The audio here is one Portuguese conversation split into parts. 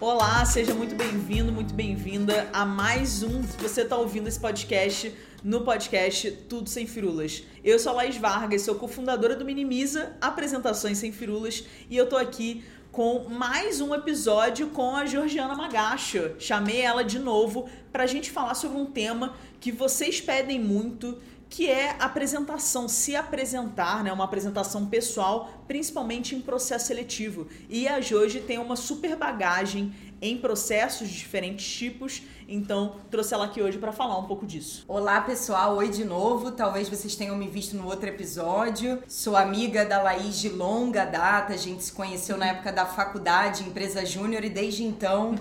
Olá, seja muito bem-vindo, muito bem-vinda a mais um. Se você está ouvindo esse podcast no podcast Tudo Sem Firulas. Eu sou a Laís Vargas, sou cofundadora do Minimiza Apresentações Sem Firulas e eu tô aqui com mais um episódio com a Georgiana Magacho. Chamei ela de novo para a gente falar sobre um tema que vocês pedem muito, que é apresentação, se apresentar, né, uma apresentação pessoal, principalmente em processo seletivo. E a Joji tem uma super bagagem em processos de diferentes tipos, então trouxe ela aqui hoje para falar um pouco disso. Olá pessoal, oi de novo. Talvez vocês tenham me visto no outro episódio. Sou amiga da Laís de longa data, a gente se conheceu na época da faculdade, empresa júnior, e desde então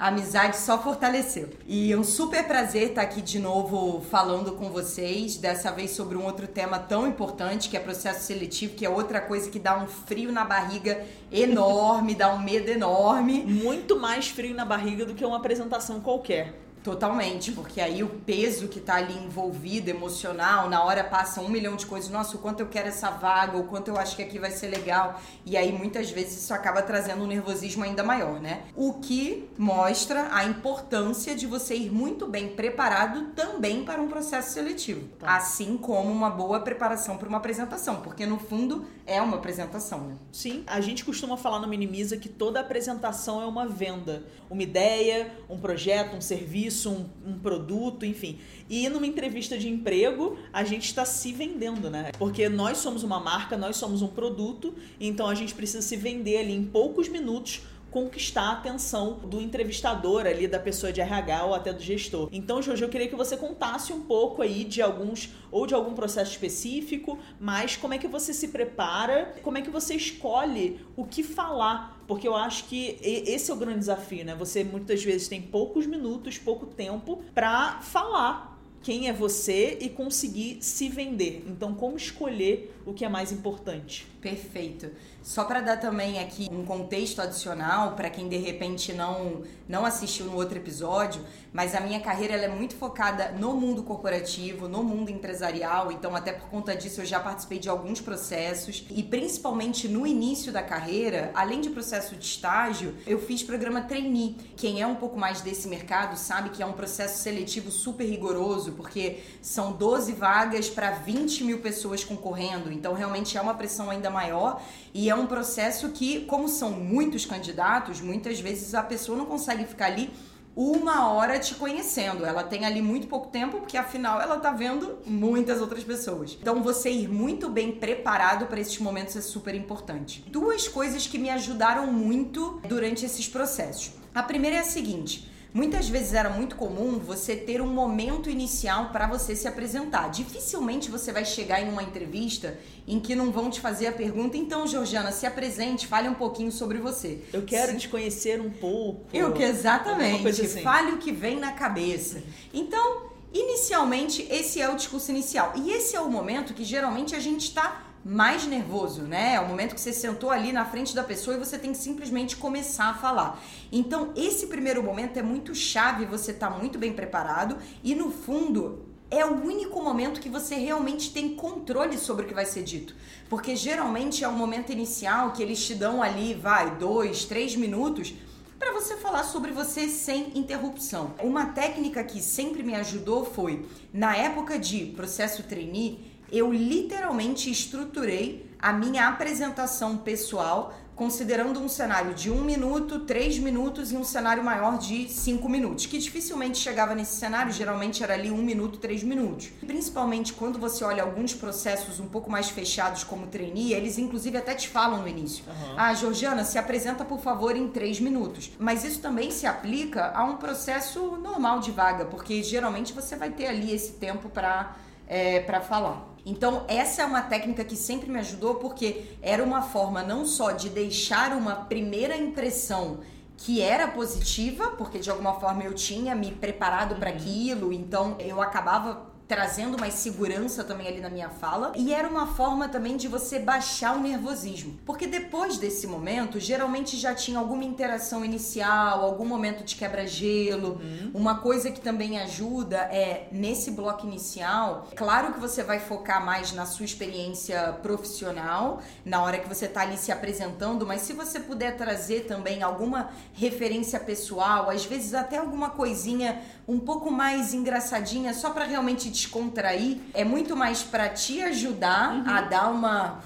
a amizade só fortaleceu. E é um super prazer estar aqui de novo falando com vocês, dessa vez sobre um outro tema tão importante que é processo seletivo, que é outra coisa que dá um frio na barriga enorme, dá um medo enorme. Muito mais frio na barriga do que uma apresentação qualquer. Totalmente, porque aí o peso que tá ali envolvido, emocional, na hora passa um milhão de coisas. Nossa, o quanto eu quero essa vaga, o quanto eu acho que aqui vai ser legal. E aí muitas vezes isso acaba trazendo um nervosismo ainda maior, né? O que mostra a importância de você ir muito bem preparado também para um processo seletivo. Tá. Assim como uma boa preparação para uma apresentação, porque no fundo é uma apresentação, né? Sim, a gente costuma falar no Minimiza que toda apresentação é uma venda. Uma ideia, um projeto, um serviço serviço, um, um produto, enfim. E numa entrevista de emprego, a gente está se vendendo, né? Porque nós somos uma marca, nós somos um produto, então a gente precisa se vender ali em poucos minutos conquistar a atenção do entrevistador ali, da pessoa de RH ou até do gestor. Então, Jojo, eu queria que você contasse um pouco aí de alguns, ou de algum processo específico, mas como é que você se prepara, como é que você escolhe o que falar, porque eu acho que esse é o grande desafio, né? Você muitas vezes tem poucos minutos, pouco tempo para falar quem é você e conseguir se vender. Então, como escolher o que é mais importante? Perfeito. Só para dar também aqui um contexto adicional para quem de repente não não assistiu no outro episódio, mas a minha carreira ela é muito focada no mundo corporativo, no mundo empresarial, então até por conta disso eu já participei de alguns processos e principalmente no início da carreira, além de processo de estágio, eu fiz programa trainee. Quem é um pouco mais desse mercado sabe que é um processo seletivo super rigoroso, porque são 12 vagas para 20 mil pessoas concorrendo, então realmente é uma pressão ainda maior e é um processo que, como são muitos candidatos, muitas vezes a pessoa não consegue ficar ali uma hora te conhecendo. Ela tem ali muito pouco tempo, porque afinal ela tá vendo muitas outras pessoas. Então você ir muito bem preparado para esses momentos é super importante. Duas coisas que me ajudaram muito durante esses processos. A primeira é a seguinte: Muitas vezes era muito comum você ter um momento inicial para você se apresentar. Dificilmente você vai chegar em uma entrevista em que não vão te fazer a pergunta, então, Georgiana, se apresente, fale um pouquinho sobre você. Eu quero te conhecer um pouco. Eu que exatamente. Assim. Fale o que vem na cabeça. Então, inicialmente, esse é o discurso inicial. E esse é o momento que geralmente a gente está mais nervoso, né? É o momento que você sentou ali na frente da pessoa e você tem que simplesmente começar a falar. Então, esse primeiro momento é muito chave, você tá muito bem preparado e no fundo é o único momento que você realmente tem controle sobre o que vai ser dito. Porque geralmente é o momento inicial que eles te dão ali, vai, dois, três minutos para você falar sobre você sem interrupção. Uma técnica que sempre me ajudou foi, na época de processo trainee, eu literalmente estruturei a minha apresentação pessoal considerando um cenário de um minuto, três minutos e um cenário maior de cinco minutos, que dificilmente chegava nesse cenário, geralmente era ali um minuto, três minutos. Principalmente quando você olha alguns processos um pouco mais fechados como trainee, eles inclusive até te falam no início. Uhum. Ah, Georgiana, se apresenta por favor em três minutos. Mas isso também se aplica a um processo normal de vaga, porque geralmente você vai ter ali esse tempo para é, para falar. Então, essa é uma técnica que sempre me ajudou porque era uma forma não só de deixar uma primeira impressão que era positiva, porque de alguma forma eu tinha me preparado para uhum. aquilo, então eu acabava trazendo mais segurança também ali na minha fala. E era uma forma também de você baixar o nervosismo. Porque depois desse momento, geralmente já tinha alguma interação inicial, algum momento de quebra-gelo. Uhum. Uma coisa que também ajuda é, nesse bloco inicial, claro que você vai focar mais na sua experiência profissional, na hora que você tá ali se apresentando, mas se você puder trazer também alguma referência pessoal, às vezes até alguma coisinha um pouco mais engraçadinha, só para realmente descontrair, é muito mais para te ajudar uhum. a dar uma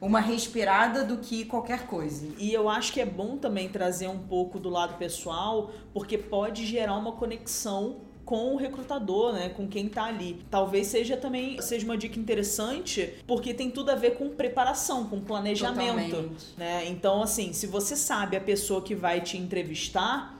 uma respirada do que qualquer coisa. E eu acho que é bom também trazer um pouco do lado pessoal, porque pode gerar uma conexão com o recrutador, né, com quem tá ali. Talvez seja também seja uma dica interessante, porque tem tudo a ver com preparação, com planejamento, Totalmente. né? Então assim, se você sabe a pessoa que vai te entrevistar,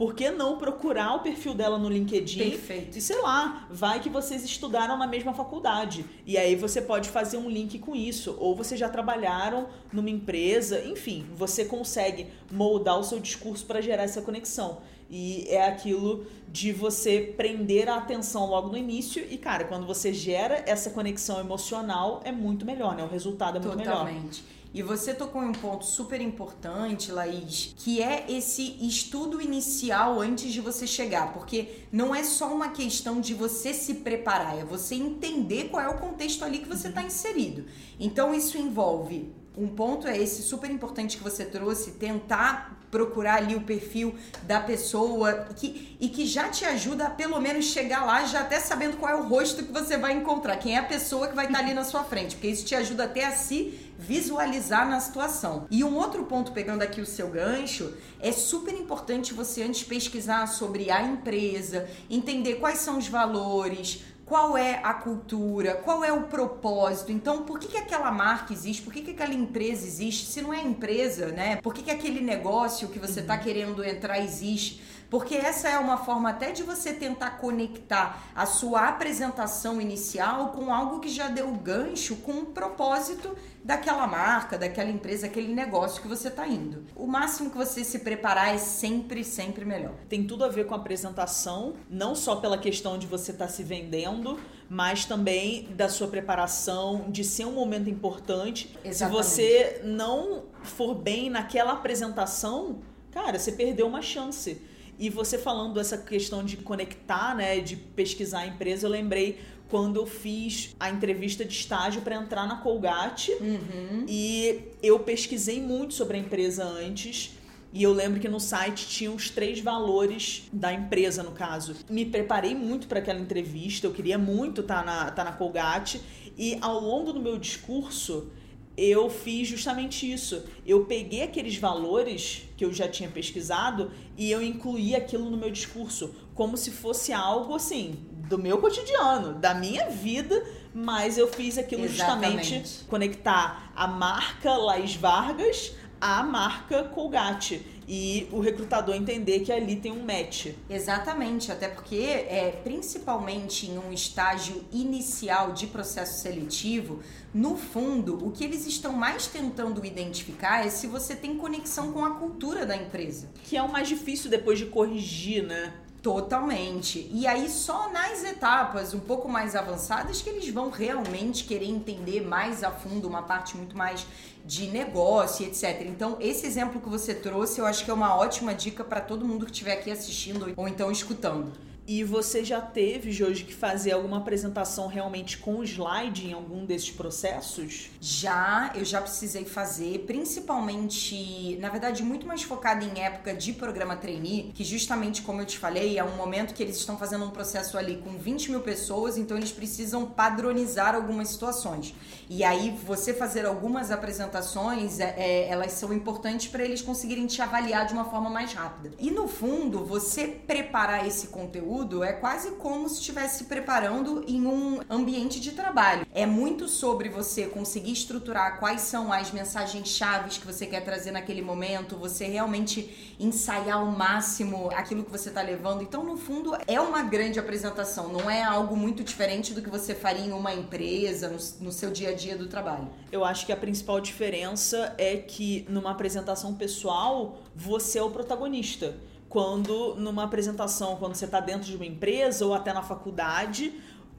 por que não procurar o perfil dela no LinkedIn? Perfeito. E sei lá, vai que vocês estudaram na mesma faculdade. E aí você pode fazer um link com isso. Ou vocês já trabalharam numa empresa, enfim, você consegue moldar o seu discurso para gerar essa conexão. E é aquilo de você prender a atenção logo no início. E, cara, quando você gera essa conexão emocional, é muito melhor, né? O resultado é muito Totalmente. melhor. Totalmente. E você tocou em um ponto super importante, Laís, que é esse estudo inicial antes de você chegar, porque não é só uma questão de você se preparar, é você entender qual é o contexto ali que você está inserido. Então isso envolve um ponto é esse super importante que você trouxe, tentar procurar ali o perfil da pessoa que, e que já te ajuda a pelo menos chegar lá já até sabendo qual é o rosto que você vai encontrar, quem é a pessoa que vai estar ali na sua frente, porque isso te ajuda até a se visualizar na situação. E um outro ponto, pegando aqui o seu gancho, é super importante você antes pesquisar sobre a empresa, entender quais são os valores, qual é a cultura, qual é o propósito. Então, por que, que aquela marca existe? Por que, que aquela empresa existe? Se não é empresa, né? Por que, que aquele negócio que você está uhum. querendo entrar existe? Porque essa é uma forma até de você tentar conectar a sua apresentação inicial com algo que já deu gancho com um propósito daquela marca, daquela empresa, aquele negócio que você está indo. O máximo que você se preparar é sempre, sempre melhor. Tem tudo a ver com a apresentação, não só pela questão de você estar tá se vendendo, mas também da sua preparação, de ser um momento importante. Exatamente. Se você não for bem naquela apresentação, cara, você perdeu uma chance. E você falando essa questão de conectar, né, de pesquisar a empresa, eu lembrei quando eu fiz a entrevista de estágio para entrar na Colgate uhum. e eu pesquisei muito sobre a empresa antes. E eu lembro que no site tinha os três valores da empresa, no caso. Me preparei muito para aquela entrevista, eu queria muito estar tá na, tá na Colgate. E ao longo do meu discurso, eu fiz justamente isso. Eu peguei aqueles valores que eu já tinha pesquisado e eu incluí aquilo no meu discurso, como se fosse algo assim, do meu cotidiano, da minha vida, mas eu fiz aquilo Exatamente. justamente conectar a marca Laís Vargas à marca Colgate e o recrutador entender que ali tem um match. Exatamente, até porque é principalmente em um estágio inicial de processo seletivo, no fundo, o que eles estão mais tentando identificar é se você tem conexão com a cultura da empresa. Que é o mais difícil depois de corrigir, né? Totalmente. E aí só nas etapas um pouco mais avançadas que eles vão realmente querer entender mais a fundo uma parte muito mais de negócio, etc. Então, esse exemplo que você trouxe, eu acho que é uma ótima dica para todo mundo que estiver aqui assistindo ou então escutando. E você já teve, Jorge, que fazer alguma apresentação realmente com slide em algum desses processos? Já, eu já precisei fazer, principalmente, na verdade, muito mais focada em época de programa trainee, que justamente, como eu te falei, é um momento que eles estão fazendo um processo ali com 20 mil pessoas, então eles precisam padronizar algumas situações. E aí, você fazer algumas apresentações, é, é, elas são importantes para eles conseguirem te avaliar de uma forma mais rápida. E no fundo, você preparar esse conteúdo é quase como se estivesse se preparando em um ambiente de trabalho. É muito sobre você conseguir estruturar quais são as mensagens chaves que você quer trazer naquele momento, você realmente ensaiar ao máximo aquilo que você está levando. Então, no fundo, é uma grande apresentação, não é algo muito diferente do que você faria em uma empresa, no, no seu dia a dia do trabalho. Eu acho que a principal diferença é que numa apresentação pessoal, você é o protagonista quando numa apresentação, quando você está dentro de uma empresa ou até na faculdade,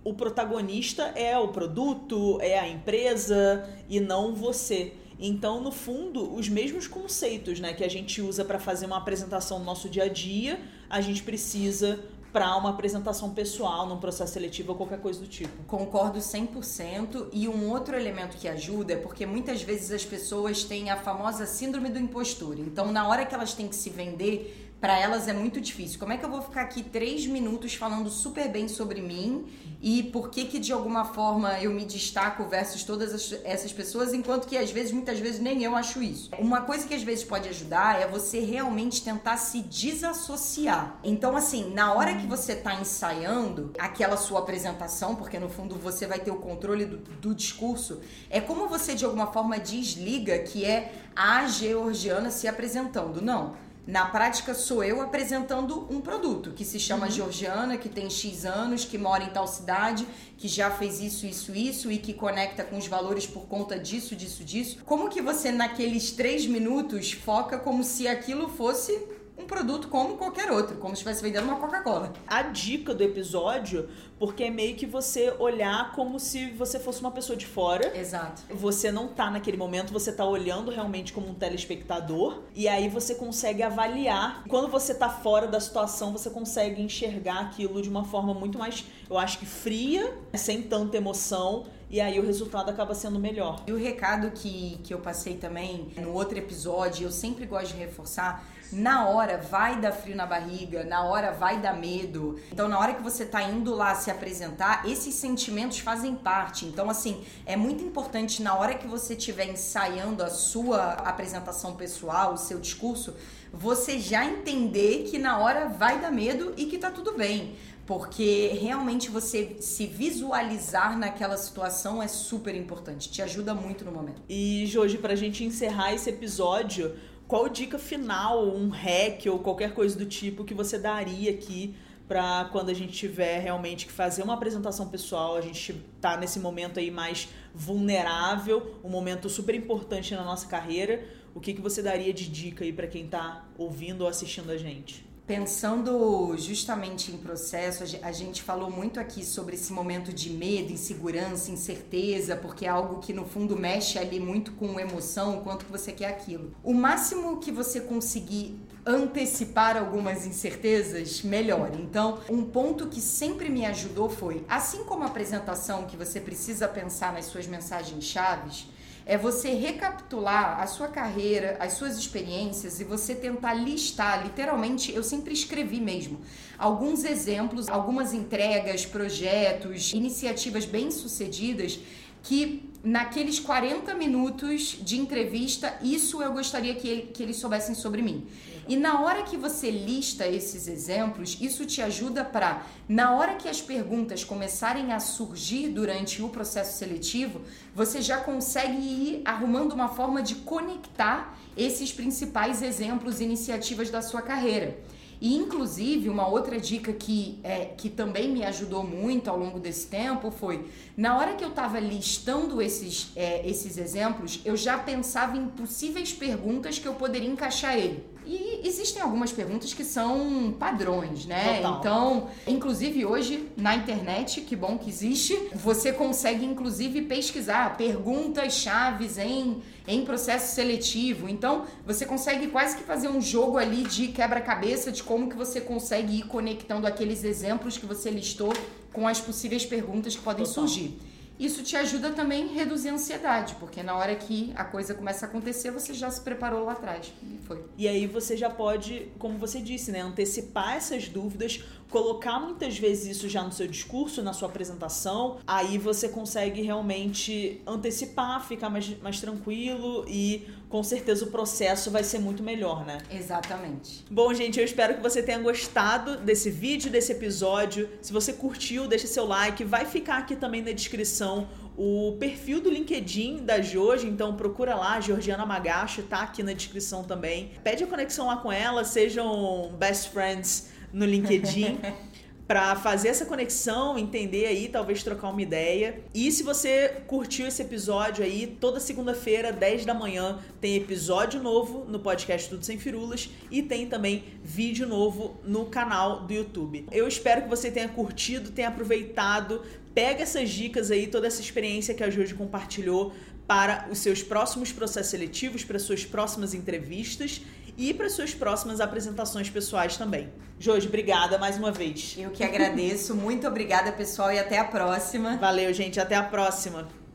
o protagonista é o produto, é a empresa e não você. Então, no fundo, os mesmos conceitos né, que a gente usa para fazer uma apresentação no nosso dia a dia, a gente precisa para uma apresentação pessoal, num processo seletivo ou qualquer coisa do tipo. Concordo 100%. E um outro elemento que ajuda é porque muitas vezes as pessoas têm a famosa síndrome do impostor. Então, na hora que elas têm que se vender, para elas é muito difícil. Como é que eu vou ficar aqui três minutos falando super bem sobre mim e por que que de alguma forma eu me destaco versus todas essas pessoas, enquanto que às vezes, muitas vezes nem eu acho isso. Uma coisa que às vezes pode ajudar é você realmente tentar se desassociar. Então assim, na hora que você está ensaiando aquela sua apresentação, porque no fundo você vai ter o controle do, do discurso, é como você de alguma forma desliga que é a georgiana se apresentando. Não na prática, sou eu apresentando um produto que se chama uhum. Georgiana, que tem X anos, que mora em tal cidade, que já fez isso, isso, isso e que conecta com os valores por conta disso, disso, disso. Como que você, naqueles três minutos, foca como se aquilo fosse um produto como qualquer outro, como se estivesse vendendo uma Coca-Cola. A dica do episódio, porque é meio que você olhar como se você fosse uma pessoa de fora. Exato. Você não tá naquele momento, você tá olhando realmente como um telespectador e aí você consegue avaliar. Quando você tá fora da situação, você consegue enxergar aquilo de uma forma muito mais, eu acho que fria, sem tanta emoção e aí o resultado acaba sendo melhor. E o recado que, que eu passei também no outro episódio, eu sempre gosto de reforçar, na hora vai dar frio na barriga, na hora vai dar medo. Então, na hora que você tá indo lá se apresentar, esses sentimentos fazem parte. Então, assim, é muito importante na hora que você estiver ensaiando a sua apresentação pessoal, o seu discurso, você já entender que na hora vai dar medo e que tá tudo bem porque realmente você se visualizar naquela situação é super importante, te ajuda muito no momento. E Jorge, pra gente encerrar esse episódio, qual dica final, um hack ou qualquer coisa do tipo que você daria aqui para quando a gente tiver realmente que fazer uma apresentação pessoal, a gente tá nesse momento aí mais vulnerável, um momento super importante na nossa carreira, o que, que você daria de dica aí para quem tá ouvindo ou assistindo a gente? Pensando justamente em processo, a gente falou muito aqui sobre esse momento de medo, insegurança, incerteza, porque é algo que no fundo mexe ali muito com emoção, o quanto que você quer aquilo. O máximo que você conseguir antecipar algumas incertezas, melhor. Então, um ponto que sempre me ajudou foi, assim como a apresentação que você precisa pensar nas suas mensagens chaves, é você recapitular a sua carreira, as suas experiências e você tentar listar, literalmente, eu sempre escrevi mesmo, alguns exemplos, algumas entregas, projetos, iniciativas bem-sucedidas que naqueles 40 minutos de entrevista, isso eu gostaria que, ele, que eles soubessem sobre mim. E na hora que você lista esses exemplos, isso te ajuda para, na hora que as perguntas começarem a surgir durante o processo seletivo, você já consegue ir arrumando uma forma de conectar esses principais exemplos e iniciativas da sua carreira. E, inclusive, uma outra dica que, é, que também me ajudou muito ao longo desse tempo foi: na hora que eu estava listando esses, é, esses exemplos, eu já pensava em possíveis perguntas que eu poderia encaixar ele. E existem algumas perguntas que são padrões, né? Total. Então, inclusive hoje na internet, que bom que existe, você consegue inclusive pesquisar perguntas chaves em em processo seletivo. Então, você consegue quase que fazer um jogo ali de quebra-cabeça de como que você consegue ir conectando aqueles exemplos que você listou com as possíveis perguntas que podem Total. surgir. Isso te ajuda também a reduzir a ansiedade, porque na hora que a coisa começa a acontecer, você já se preparou lá atrás. E foi. E aí você já pode, como você disse, né, antecipar essas dúvidas, colocar muitas vezes isso já no seu discurso, na sua apresentação. Aí você consegue realmente antecipar, ficar mais, mais tranquilo e com certeza o processo vai ser muito melhor, né? Exatamente. Bom, gente, eu espero que você tenha gostado desse vídeo, desse episódio. Se você curtiu, deixa seu like. Vai ficar aqui também na descrição o perfil do LinkedIn da Jorge, então procura lá, Georgiana Magacho, tá aqui na descrição também. Pede a conexão lá com ela, sejam best friends no LinkedIn. para fazer essa conexão, entender aí, talvez trocar uma ideia. E se você curtiu esse episódio aí, toda segunda-feira, 10 da manhã, tem episódio novo no podcast Tudo Sem Firulas e tem também vídeo novo no canal do YouTube. Eu espero que você tenha curtido, tenha aproveitado, pega essas dicas aí, toda essa experiência que a Joji compartilhou para os seus próximos processos seletivos, para suas próximas entrevistas e para suas próximas apresentações pessoais também. Joji, obrigada mais uma vez. Eu que agradeço. Muito obrigada, pessoal, e até a próxima. Valeu, gente. Até a próxima.